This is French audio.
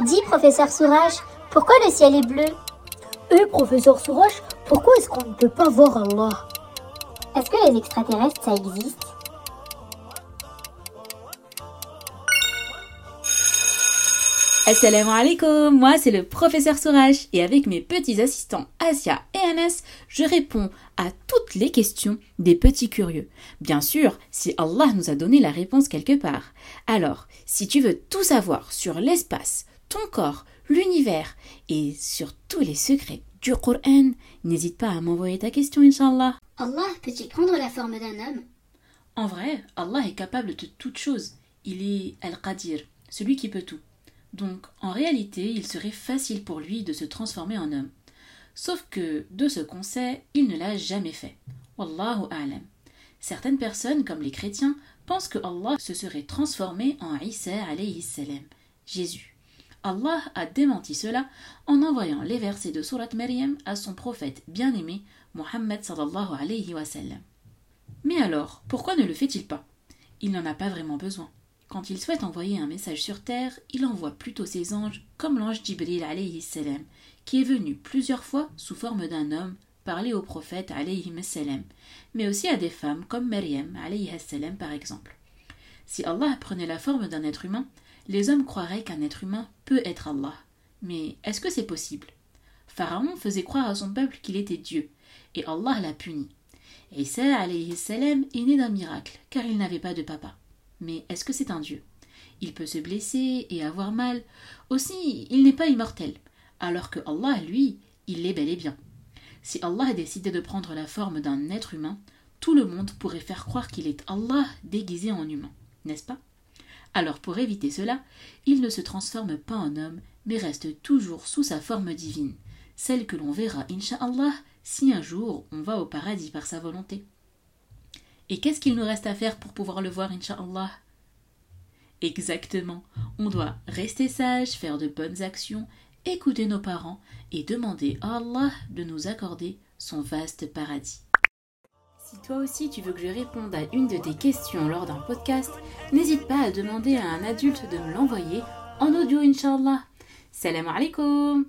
Dis, professeur Sourage, pourquoi le ciel est bleu? Eh, professeur Sourage, pourquoi est-ce qu'on ne peut pas voir Allah? Est-ce que les extraterrestres, ça existe? Assalamu alaikum, moi c'est le professeur Sourage et avec mes petits assistants Asia et Anas, je réponds à toutes les questions des petits curieux. Bien sûr, si Allah nous a donné la réponse quelque part. Alors, si tu veux tout savoir sur l'espace, ton corps, l'univers et sur tous les secrets du Coran, n'hésite pas à m'envoyer ta question, Inch'Allah. Allah peut-il prendre la forme d'un homme? En vrai, Allah est capable de toutes choses. Il est Al-Qadir, celui qui peut tout. Donc, en réalité, il serait facile pour lui de se transformer en homme. Sauf que, de ce qu'on sait, il ne l'a jamais fait. Wallahu a'lam. Certaines personnes, comme les chrétiens, pensent que Allah se serait transformé en Isa alayhi salam, Jésus. Allah a démenti cela en envoyant les versets de Surat Maryam à son prophète bien-aimé, Mohammed sallallahu alayhi wa sallam. Mais alors, pourquoi ne le fait-il pas? Il n'en a pas vraiment besoin. Quand il souhaite envoyer un message sur terre, il envoie plutôt ses anges, comme l'ange Jibril alayhi salam, qui est venu plusieurs fois sous forme d'un homme parler au prophète alayhi salam, mais aussi à des femmes comme Maryam alayhi salam par exemple. Si Allah prenait la forme d'un être humain, les hommes croiraient qu'un être humain peut être Allah. Mais est-ce que c'est possible? Pharaon faisait croire à son peuple qu'il était Dieu, et Allah l'a puni. Alayhi salam est né d'un miracle, car il n'avait pas de papa. Mais est-ce que c'est un dieu? Il peut se blesser et avoir mal. Aussi, il n'est pas immortel, alors que Allah, lui, il l'est bel et bien. Si Allah décidait de prendre la forme d'un être humain, tout le monde pourrait faire croire qu'il est Allah déguisé en humain, n'est-ce pas? Alors pour éviter cela, il ne se transforme pas en homme, mais reste toujours sous sa forme divine, celle que l'on verra, insha'Allah, si un jour on va au paradis par sa volonté. Et qu'est-ce qu'il nous reste à faire pour pouvoir le voir, Inch'Allah Exactement. On doit rester sage, faire de bonnes actions, écouter nos parents et demander à Allah de nous accorder son vaste paradis. Si toi aussi tu veux que je réponde à une de tes questions lors d'un podcast, n'hésite pas à demander à un adulte de me l'envoyer en audio, Inch'Allah. Salam alaikum